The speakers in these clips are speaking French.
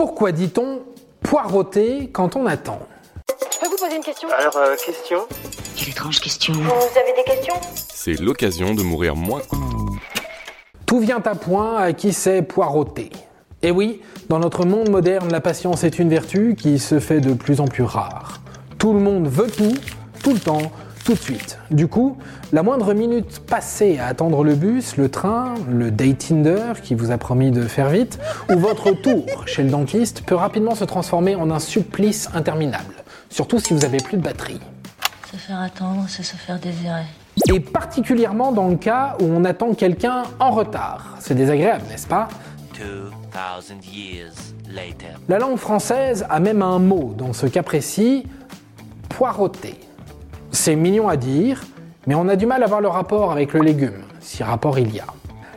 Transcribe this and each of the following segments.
Pourquoi dit-on poireauter quand on attend? Je peux vous poser une question? Alors, euh, question? Quelle étrange question. Vous avez des questions? C'est l'occasion de mourir moins. Tout vient à point à qui sait poireauter? Et oui, dans notre monde moderne, la patience est une vertu qui se fait de plus en plus rare. Tout le monde veut tout, tout le temps, tout de suite. Du coup, la moindre minute passée à attendre le bus, le train, le date Tinder qui vous a promis de faire vite, ou votre tour chez le dentiste peut rapidement se transformer en un supplice interminable. Surtout si vous avez plus de batterie. Se faire attendre, c'est se faire désirer. Et particulièrement dans le cas où on attend quelqu'un en retard. C'est désagréable, n'est-ce pas? 2,000 years later. La langue française a même un mot dans ce cas précis, poireauter. C'est mignon à dire, mais on a du mal à voir le rapport avec le légume, si rapport il y a.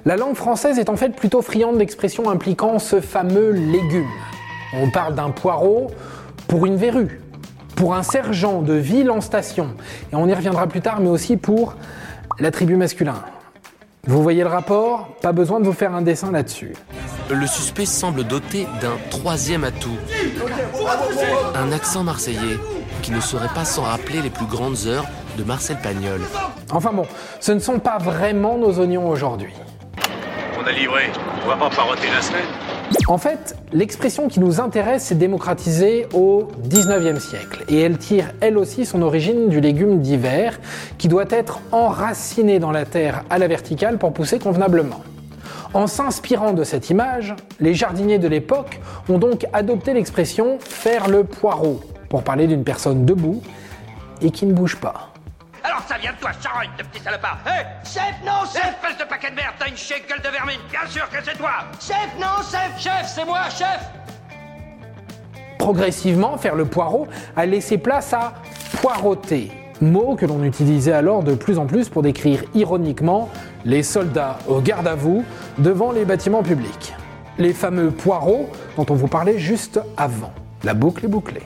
La langue française est en fait plutôt friande d'expressions impliquant ce fameux légume. On parle d'un poireau pour une verrue, pour un sergent de ville en station, et on y reviendra plus tard, mais aussi pour l'attribut masculin. Vous voyez le rapport? Pas besoin de vous faire un dessin là-dessus. Le suspect semble doté d'un troisième atout. Un accent marseillais qui ne serait pas sans rappeler les plus grandes heures de Marcel Pagnol. Enfin bon, ce ne sont pas vraiment nos oignons aujourd'hui. On a livré. On va pas paroter la semaine. En fait, l'expression qui nous intéresse s'est démocratisée au 19e siècle et elle tire elle aussi son origine du légume d'hiver qui doit être enraciné dans la terre à la verticale pour pousser convenablement. En s'inspirant de cette image, les jardiniers de l'époque ont donc adopté l'expression faire le poireau pour parler d'une personne debout et qui ne bouge pas. Alors ça vient de toi, charogne, de petit salopard. Hé Chef, non, chef Espèce de paquet de merde, t'as une chienne gueule de vermine. Bien sûr que c'est toi. Chef, non, chef Chef, c'est moi, chef Progressivement, faire le poireau a laissé place à poireauter, mot que l'on utilisait alors de plus en plus pour décrire ironiquement les soldats au garde à vous devant les bâtiments publics. Les fameux poireaux dont on vous parlait juste avant. La boucle est bouclée.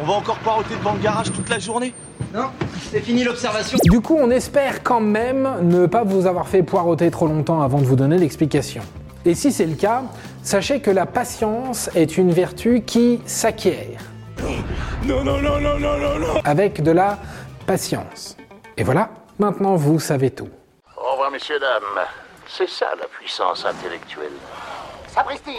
On va encore paroter devant le garage toute la journée Non, c'est fini l'observation. Du coup, on espère quand même ne pas vous avoir fait poireauter trop longtemps avant de vous donner l'explication. Et si c'est le cas, sachez que la patience est une vertu qui s'acquiert. Non, non, non, non, non, non, non Avec de la patience. Et voilà, maintenant vous savez tout. Au revoir, messieurs, dames. C'est ça la puissance intellectuelle. Sapristi